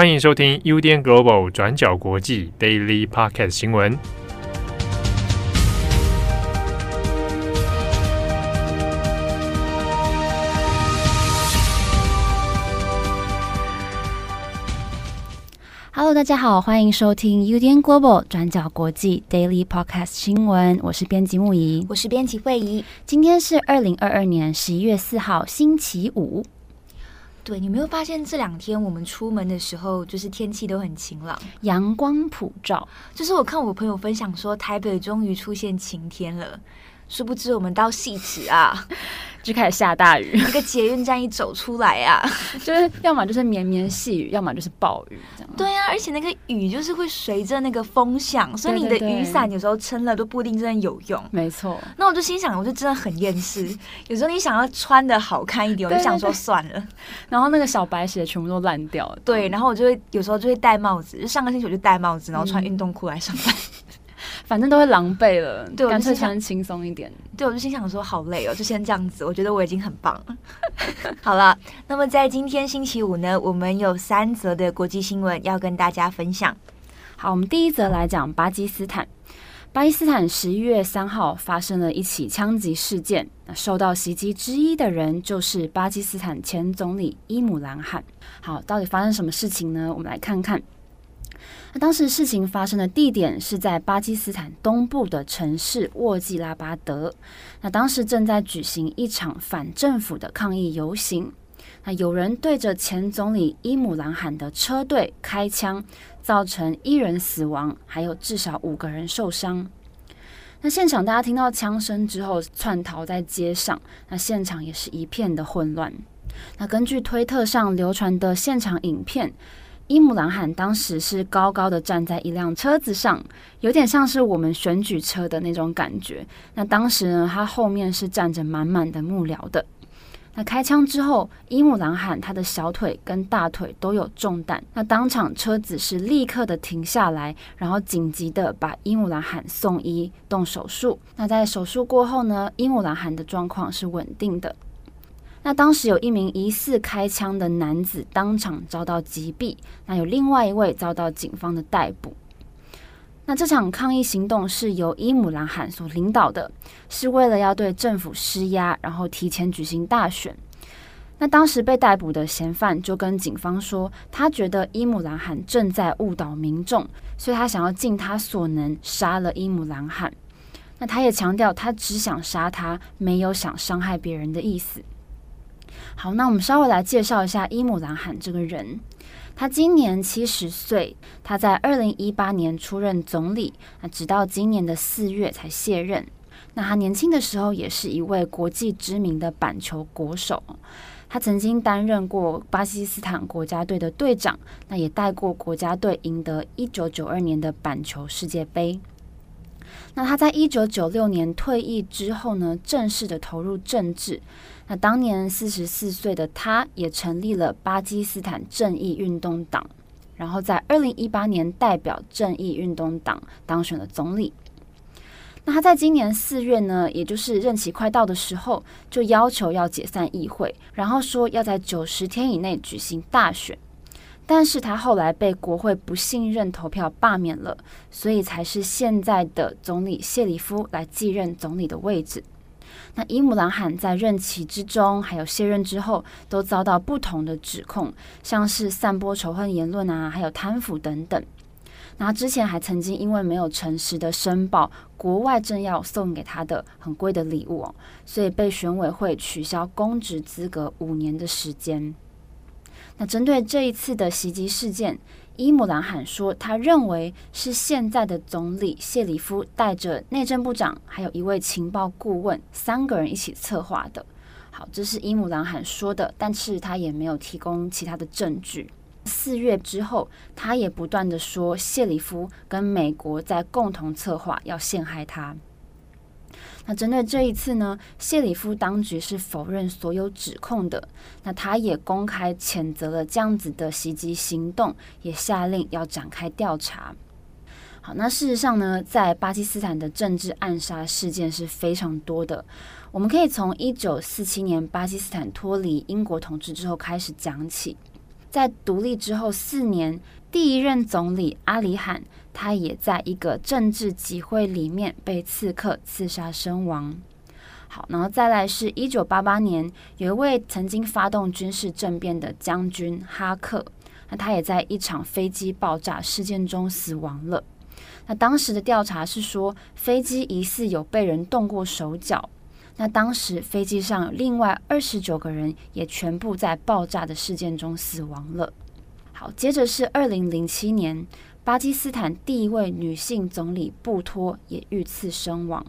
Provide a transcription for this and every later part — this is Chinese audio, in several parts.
欢迎收听 UDN Global 转角国际 Daily Podcast 新闻。Hello，大家好，欢迎收听 UDN Global 转角国际 Daily Podcast 新闻。我是编辑木仪，我是编辑惠仪。今天是二零二二年十一月四号，星期五。对，你没有发现这两天我们出门的时候，就是天气都很晴朗，阳光普照。就是我看我朋友分享说，台北终于出现晴天了。殊不知，我们到汐止啊，就开始下大雨。一个捷运站一走出来啊，就是要么就是绵绵细雨，要么就是暴雨，这样。对啊，而且那个雨就是会随着那个风向，所以你的雨伞有时候撑了都不一定真的有用。没错。那我就心想，我就真的很厌世。有时候你想要穿的好看一点，我就想说算了。然后那个小白鞋全部都烂掉了。对，然后我就会有时候就会戴帽子，就上个星期我就戴帽子，然后穿运动裤来上班。嗯反正都会狼狈了，对，干脆穿轻松一点。对，我就心想说好累哦，就先这样子。我觉得我已经很棒了。好了，那么在今天星期五呢，我们有三则的国际新闻要跟大家分享。好，我们第一则来讲巴基斯坦。巴基斯坦十一月三号发生了一起枪击事件，那受到袭击之一的人就是巴基斯坦前总理伊姆兰汗。好，到底发生什么事情呢？我们来看看。那当时事情发生的地点是在巴基斯坦东部的城市沃季拉巴德。那当时正在举行一场反政府的抗议游行。那有人对着前总理伊姆兰汗的车队开枪，造成一人死亡，还有至少五个人受伤。那现场大家听到枪声之后，窜逃在街上。那现场也是一片的混乱。那根据推特上流传的现场影片。伊姆兰汗当时是高高的站在一辆车子上，有点像是我们选举车的那种感觉。那当时呢，他后面是站着满满的幕僚的。那开枪之后，伊姆兰汗他的小腿跟大腿都有中弹。那当场车子是立刻的停下来，然后紧急的把伊姆兰汗送医动手术。那在手术过后呢，伊姆兰汗的状况是稳定的。那当时有一名疑似开枪的男子当场遭到击毙，那有另外一位遭到警方的逮捕。那这场抗议行动是由伊姆兰汗所领导的，是为了要对政府施压，然后提前举行大选。那当时被逮捕的嫌犯就跟警方说，他觉得伊姆兰汗正在误导民众，所以他想要尽他所能杀了伊姆兰汗。那他也强调，他只想杀他，没有想伤害别人的意思。好，那我们稍微来介绍一下伊姆兰汗这个人。他今年七十岁，他在二零一八年出任总理，那直到今年的四月才卸任。那他年轻的时候也是一位国际知名的板球国手，他曾经担任过巴基斯坦国家队的队长，那也带过国家队赢得一九九二年的板球世界杯。那他在一九九六年退役之后呢，正式的投入政治。那当年四十四岁的他，也成立了巴基斯坦正义运动党，然后在二零一八年代表正义运动党当选了总理。那他在今年四月呢，也就是任期快到的时候，就要求要解散议会，然后说要在九十天以内举行大选。但是他后来被国会不信任投票罢免了，所以才是现在的总理谢里夫来继任总理的位置。那伊姆兰汗在任期之中，还有卸任之后，都遭到不同的指控，像是散播仇恨言论啊，还有贪腐等等。那之前还曾经因为没有诚实的申报国外政要送给他的很贵的礼物哦，所以被选委会取消公职资格五年的时间。那针对这一次的袭击事件，伊姆兰汗说，他认为是现在的总理谢里夫带着内政部长，还有一位情报顾问，三个人一起策划的。好，这是伊姆兰汗说的，但是他也没有提供其他的证据。四月之后，他也不断的说谢里夫跟美国在共同策划要陷害他。那针对这一次呢，谢里夫当局是否认所有指控的。那他也公开谴责了这样子的袭击行动，也下令要展开调查。好，那事实上呢，在巴基斯坦的政治暗杀事件是非常多的。我们可以从一九四七年巴基斯坦脱离英国统治之后开始讲起。在独立之后四年，第一任总理阿里罕，他也在一个政治集会里面被刺客刺杀身亡。好，然后再来是一九八八年，有一位曾经发动军事政变的将军哈克，那他也在一场飞机爆炸事件中死亡了。那当时的调查是说，飞机疑似有被人动过手脚。那当时飞机上另外二十九个人也全部在爆炸的事件中死亡了。好，接着是二零零七年，巴基斯坦第一位女性总理布托也遇刺身亡。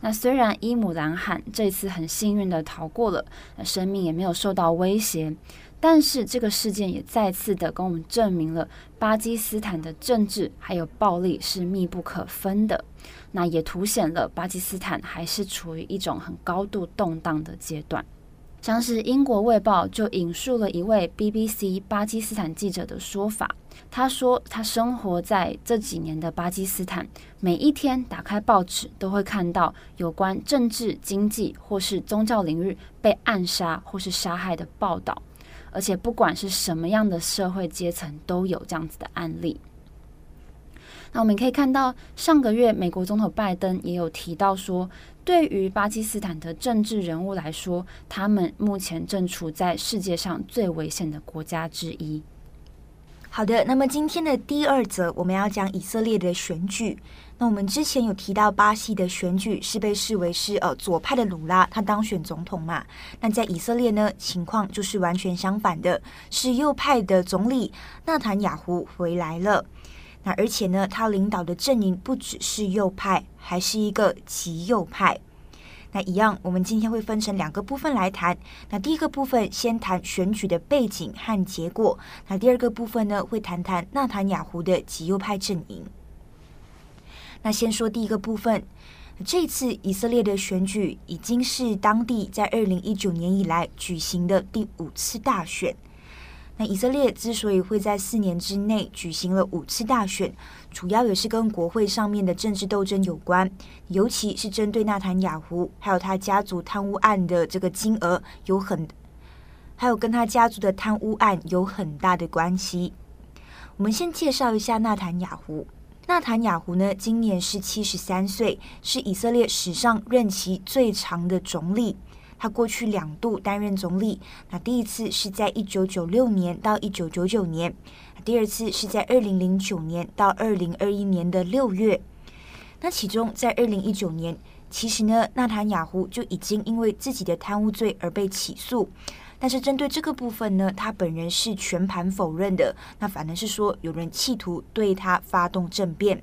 那虽然伊姆兰汗这次很幸运的逃过了，那生命也没有受到威胁，但是这个事件也再次的跟我们证明了巴基斯坦的政治还有暴力是密不可分的。那也凸显了巴基斯坦还是处于一种很高度动荡的阶段。像是英国卫报就引述了一位 BBC 巴基斯坦记者的说法。他说，他生活在这几年的巴基斯坦，每一天打开报纸都会看到有关政治、经济或是宗教领域被暗杀或是杀害的报道，而且不管是什么样的社会阶层，都有这样子的案例。那我们可以看到，上个月美国总统拜登也有提到说，对于巴基斯坦的政治人物来说，他们目前正处在世界上最危险的国家之一。好的，那么今天的第二则我们要讲以色列的选举。那我们之前有提到，巴西的选举是被视为是呃左派的鲁拉他当选总统嘛？那在以色列呢，情况就是完全相反的，是右派的总理纳坦雅胡回来了。那而且呢，他领导的阵营不只是右派，还是一个极右派。那一样，我们今天会分成两个部分来谈。那第一个部分先谈选举的背景和结果。那第二个部分呢，会谈谈纳坦雅胡的极右派阵营。那先说第一个部分，这次以色列的选举已经是当地在二零一九年以来举行的第五次大选。那以色列之所以会在四年之内举行了五次大选，主要也是跟国会上面的政治斗争有关，尤其是针对纳坦雅胡还有他家族贪污案的这个金额有很，还有跟他家族的贪污案有很大的关系。我们先介绍一下纳坦雅胡。纳坦雅胡呢，今年是七十三岁，是以色列史上任期最长的总理。他过去两度担任总理，那第一次是在一九九六年到一九九九年，第二次是在二零零九年到二零二一年的六月。那其中在二零一九年，其实呢，纳坦雅胡就已经因为自己的贪污罪而被起诉，但是针对这个部分呢，他本人是全盘否认的。那反而是说有人企图对他发动政变。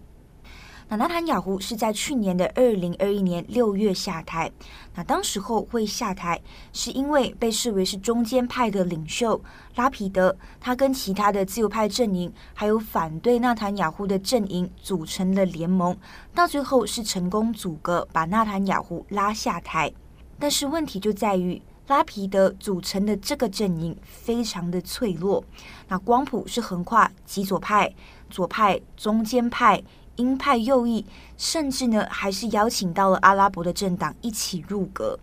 那纳坦雅胡是在去年的二零二一年六月下台。那当时候会下台，是因为被视为是中间派的领袖拉皮德，他跟其他的自由派阵营，还有反对纳坦雅胡的阵营组成了联盟，到最后是成功阻隔，把纳坦雅胡拉下台。但是问题就在于，拉皮德组成的这个阵营非常的脆弱。那光谱是横跨极左派、左派、中间派。鹰派右翼，甚至呢，还是邀请到了阿拉伯的政党一起入阁。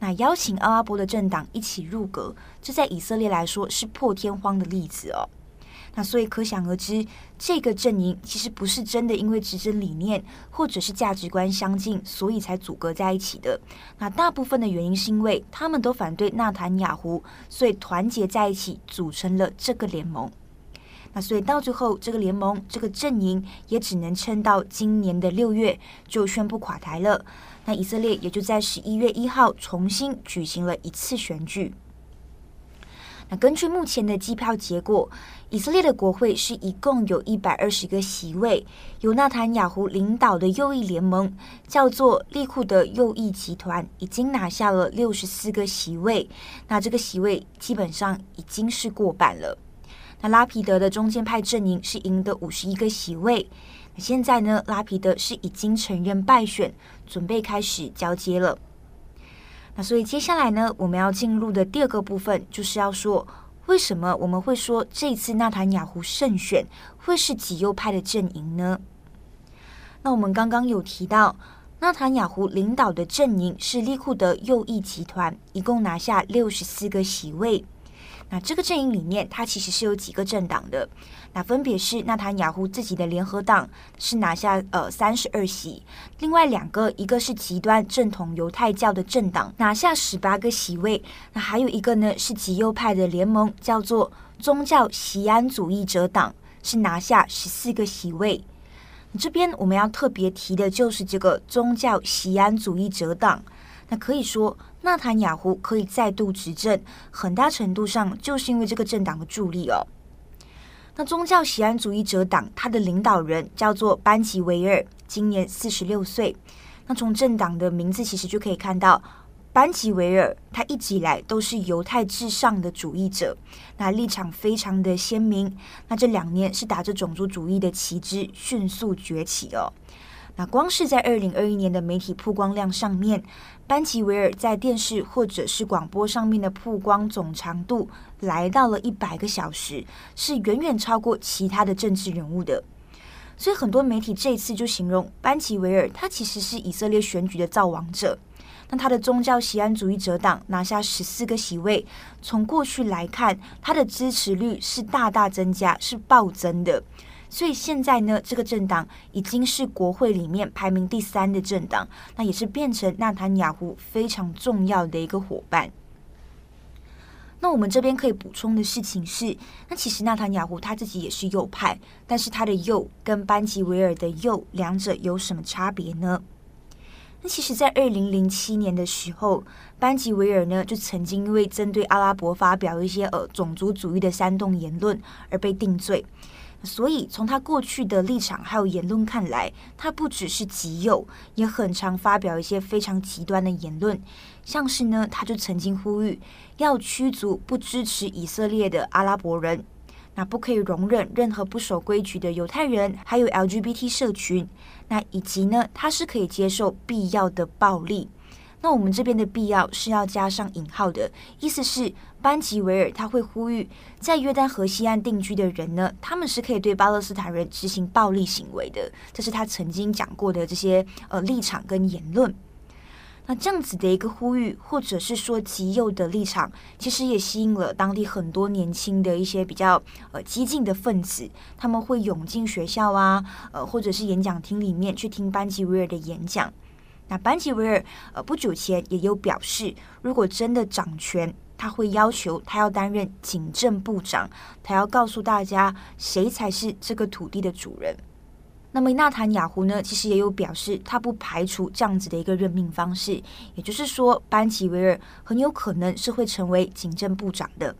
那邀请阿拉伯的政党一起入阁，这在以色列来说是破天荒的例子哦。那所以可想而知，这个阵营其实不是真的因为执政理念或者是价值观相近，所以才组阁在一起的。那大部分的原因是因为他们都反对纳坦雅胡，所以团结在一起组成了这个联盟。那所以到最后，这个联盟这个阵营也只能撑到今年的六月就宣布垮台了。那以色列也就在十一月一号重新举行了一次选举。那根据目前的计票结果，以色列的国会是一共有一百二十个席位，由纳坦雅胡领导的右翼联盟叫做利库德右翼集团已经拿下了六十四个席位。那这个席位基本上已经是过半了。那拉皮德的中间派阵营是赢得五十一个席位。那现在呢，拉皮德是已经承认败选，准备开始交接了。那所以接下来呢，我们要进入的第二个部分，就是要说为什么我们会说这次纳坦雅胡胜选会是极右派的阵营呢？那我们刚刚有提到，纳坦雅胡领导的阵营是利库德右翼集团，一共拿下六十四个席位。那这个阵营里面，它其实是有几个政党的，那分别是纳坦雅胡自己的联合党是拿下呃三十二席，另外两个一个是极端正统犹太教的政党拿下十八个席位，那还有一个呢是极右派的联盟，叫做宗教锡安主义者党，是拿下十四个席位。这边我们要特别提的就是这个宗教锡安主义者党，那可以说。纳坦雅胡可以再度执政，很大程度上就是因为这个政党的助力哦。那宗教喜安主义者党，他的领导人叫做班吉维尔，今年四十六岁。那从政党的名字其实就可以看到，班吉维尔他一直以来都是犹太至上的主义者，那立场非常的鲜明。那这两年是打着种族主义的旗帜迅速崛起哦。那光是在二零二一年的媒体曝光量上面，班吉维尔在电视或者是广播上面的曝光总长度来到了一百个小时，是远远超过其他的政治人物的。所以很多媒体这次就形容班吉维尔，他其实是以色列选举的造王者。那他的宗教西安主义者党拿下十四个席位，从过去来看，他的支持率是大大增加，是暴增的。所以现在呢，这个政党已经是国会里面排名第三的政党，那也是变成纳坦雅胡非常重要的一个伙伴。那我们这边可以补充的事情是，那其实纳坦雅胡他自己也是右派，但是他的右跟班吉维尔的右两者有什么差别呢？那其实，在二零零七年的时候，班吉维尔呢就曾经因为针对阿拉伯发表一些呃种族主义的煽动言论而被定罪。所以，从他过去的立场还有言论看来，他不只是极右，也很常发表一些非常极端的言论。像是呢，他就曾经呼吁要驱逐不支持以色列的阿拉伯人，那不可以容忍任何不守规矩的犹太人，还有 LGBT 社群。那以及呢，他是可以接受必要的暴力。那我们这边的必要是要加上引号的，意思是班吉维尔他会呼吁，在约旦河西岸定居的人呢，他们是可以对巴勒斯坦人执行暴力行为的，这是他曾经讲过的这些呃立场跟言论。那这样子的一个呼吁，或者是说极右的立场，其实也吸引了当地很多年轻的一些比较呃激进的分子，他们会涌进学校啊，呃或者是演讲厅里面去听班吉维尔的演讲。那班吉维尔呃不久前也有表示，如果真的掌权，他会要求他要担任警政部长，他要告诉大家谁才是这个土地的主人。那么纳坦雅胡呢，其实也有表示，他不排除这样子的一个任命方式，也就是说，班吉维尔很有可能是会成为警政部长的。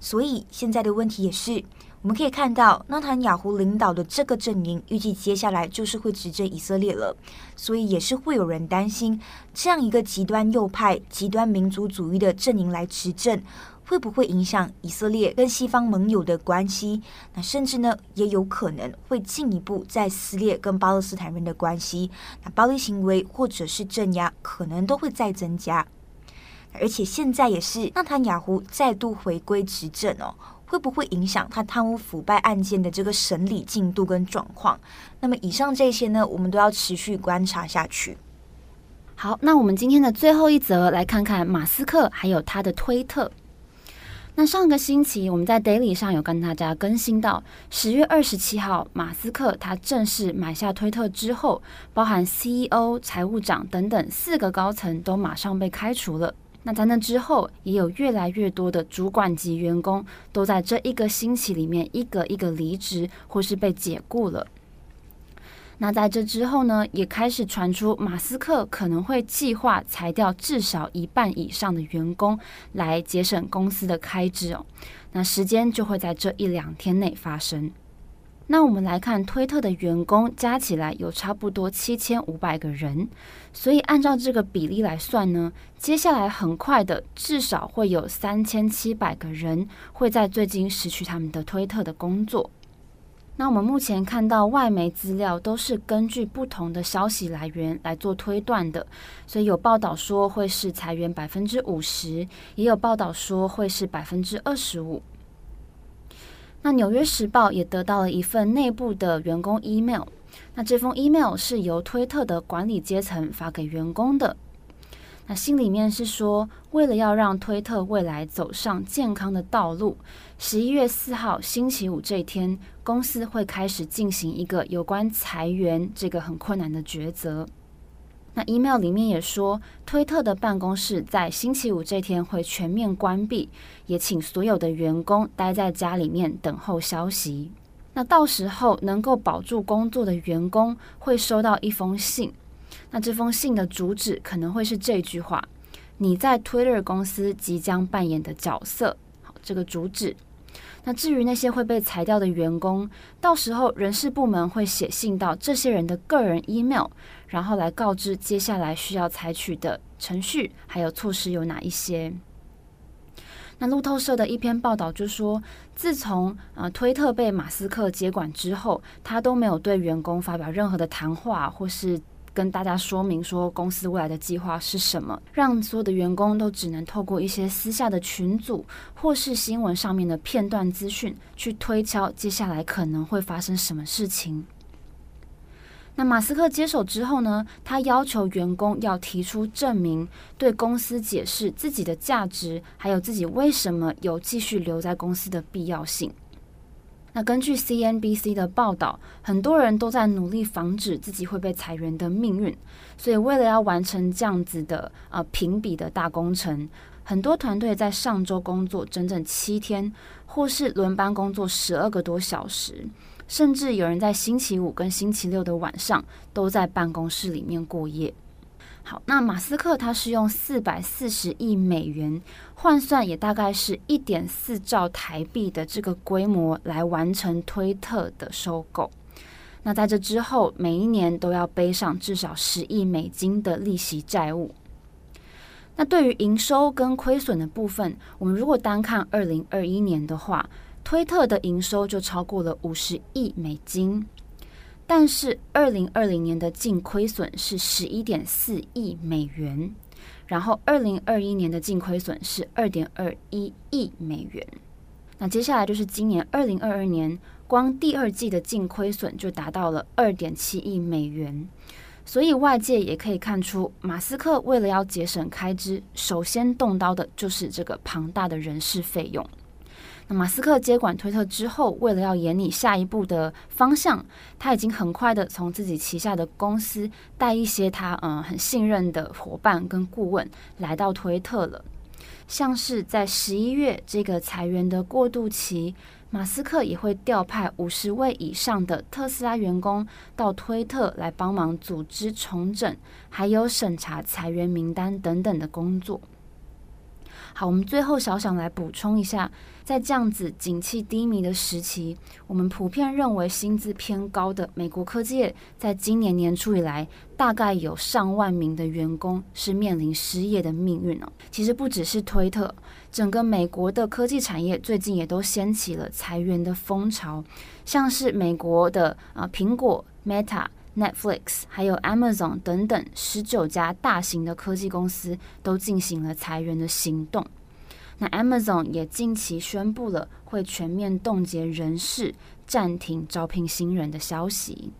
所以现在的问题也是。我们可以看到，纳坦雅胡领导的这个阵营，预计接下来就是会执政以色列了。所以也是会有人担心，这样一个极端右派、极端民族主义的阵营来执政，会不会影响以色列跟西方盟友的关系？那甚至呢，也有可能会进一步再撕裂跟巴勒斯坦人的关系。那暴力行为或者是镇压，可能都会再增加。而且现在也是纳坦雅胡再度回归执政哦。会不会影响他贪污腐败案件的这个审理进度跟状况？那么以上这些呢，我们都要持续观察下去。好，那我们今天的最后一则，来看看马斯克还有他的推特。那上个星期我们在 Daily 上有跟大家更新到，十月二十七号，马斯克他正式买下推特之后，包含 CEO、财务长等等四个高层都马上被开除了。那在那之后，也有越来越多的主管级员工都在这一个星期里面一个一个离职或是被解雇了。那在这之后呢，也开始传出马斯克可能会计划裁掉至少一半以上的员工，来节省公司的开支哦。那时间就会在这一两天内发生。那我们来看推特的员工加起来有差不多七千五百个人，所以按照这个比例来算呢，接下来很快的至少会有三千七百个人会在最近失去他们的推特的工作。那我们目前看到外媒资料都是根据不同的消息来源来做推断的，所以有报道说会是裁员百分之五十，也有报道说会是百分之二十五。那《纽约时报》也得到了一份内部的员工 email，那这封 email 是由推特的管理阶层发给员工的。那信里面是说，为了要让推特未来走上健康的道路，十一月四号星期五这天，公司会开始进行一个有关裁员这个很困难的抉择。那 email 里面也说，推特的办公室在星期五这天会全面关闭，也请所有的员工待在家里面等候消息。那到时候能够保住工作的员工会收到一封信。那这封信的主旨可能会是这句话：你在 Twitter 公司即将扮演的角色。好，这个主旨。那至于那些会被裁掉的员工，到时候人事部门会写信到这些人的个人 email，然后来告知接下来需要采取的程序还有措施有哪一些。那路透社的一篇报道就说，自从呃推特被马斯克接管之后，他都没有对员工发表任何的谈话，或是跟大家说明说公司未来的计划是什么，让所有的员工都只能透过一些私下的群组或是新闻上面的片段资讯去推敲接下来可能会发生什么事情。那马斯克接手之后呢，他要求员工要提出证明，对公司解释自己的价值，还有自己为什么有继续留在公司的必要性。那根据 CNBC 的报道，很多人都在努力防止自己会被裁员的命运，所以为了要完成这样子的呃评比的大工程，很多团队在上周工作整整七天，或是轮班工作十二个多小时。甚至有人在星期五跟星期六的晚上都在办公室里面过夜。好，那马斯克他是用四百四十亿美元换算，也大概是一点四兆台币的这个规模来完成推特的收购。那在这之后，每一年都要背上至少十亿美金的利息债务。那对于营收跟亏损的部分，我们如果单看二零二一年的话，推特的营收就超过了五十亿美金，但是二零二零年的净亏损是十一点四亿美元，然后二零二一年的净亏损是二点二一亿美元。那接下来就是今年二零二二年，光第二季的净亏损就达到了二点七亿美元，所以外界也可以看出，马斯克为了要节省开支，首先动刀的就是这个庞大的人事费用。那马斯克接管推特之后，为了要演你下一步的方向，他已经很快的从自己旗下的公司带一些他嗯很信任的伙伴跟顾问来到推特了。像是在十一月这个裁员的过渡期，马斯克也会调派五十位以上的特斯拉员工到推特来帮忙组织重整，还有审查裁员名单等等的工作。好，我们最后小想来补充一下。在这样子景气低迷的时期，我们普遍认为薪资偏高的美国科技业，在今年年初以来，大概有上万名的员工是面临失业的命运哦。其实不只是推特，整个美国的科技产业最近也都掀起了裁员的风潮，像是美国的啊苹果、Meta、Netflix，还有 Amazon 等等十九家大型的科技公司都进行了裁员的行动。那 Amazon 也近期宣布了会全面冻结人事、暂停招聘新人的消息。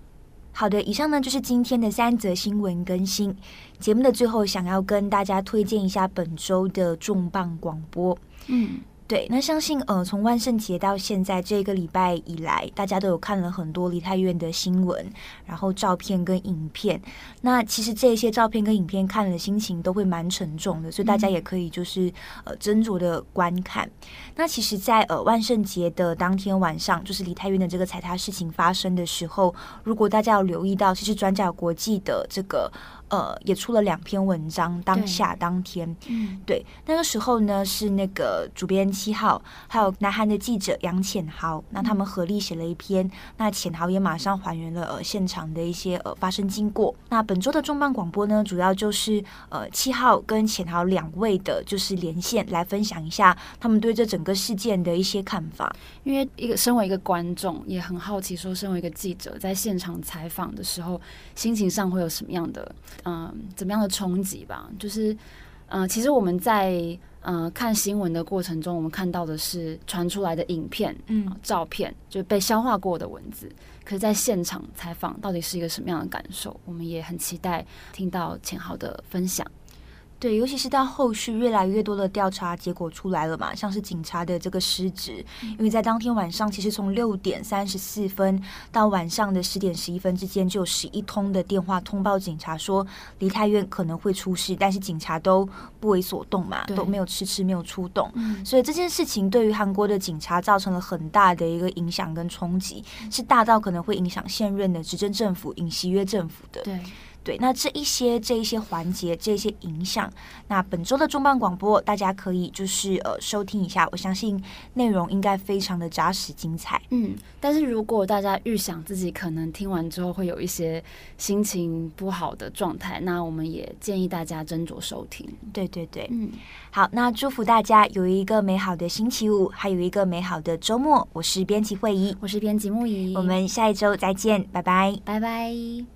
好的，以上呢就是今天的三则新闻更新。节目的最后，想要跟大家推荐一下本周的重磅广播。嗯。对，那相信呃，从万圣节到现在这个礼拜以来，大家都有看了很多梨泰院的新闻，然后照片跟影片。那其实这些照片跟影片看了，心情都会蛮沉重的，所以大家也可以就是呃斟酌的观看。那其实在，在呃万圣节的当天晚上，就是梨泰院的这个踩踏事情发生的时候，如果大家有留意到，其实转角国际的这个。呃，也出了两篇文章，当下当天，嗯、对，那个时候呢是那个主编七号，还有南韩的记者杨浅豪，那他们合力写了一篇，那浅豪也马上还原了呃现场的一些呃发生经过。那本周的重磅广播呢，主要就是呃七号跟浅豪两位的，就是连线来分享一下他们对这整个事件的一些看法。因为一个身为一个观众，也很好奇，说身为一个记者在现场采访的时候，心情上会有什么样的？嗯，怎么样的冲击吧？就是，嗯、呃，其实我们在嗯、呃、看新闻的过程中，我们看到的是传出来的影片、嗯、呃、照片，就被消化过的文字。可是，在现场采访，到底是一个什么样的感受？我们也很期待听到钱豪的分享。对，尤其是到后续越来越多的调查结果出来了嘛，像是警察的这个失职，因为在当天晚上，其实从六点三十四分到晚上的十点十一分之间，就有十一通的电话通报警察说梨泰院可能会出事，但是警察都不为所动嘛，都没有迟迟没有出动，嗯，所以这件事情对于韩国的警察造成了很大的一个影响跟冲击，是大到可能会影响现任的执政政府尹锡悦政府的。对。对，那这一些这一些环节，这一些影响，那本周的重磅广播，大家可以就是呃收听一下，我相信内容应该非常的扎实精彩。嗯，但是如果大家预想自己可能听完之后会有一些心情不好的状态，那我们也建议大家斟酌收听。对对对，嗯，好，那祝福大家有一个美好的星期五，还有一个美好的周末。我是编辑慧仪，我是编辑木仪，我们下一周再见，拜拜，拜拜。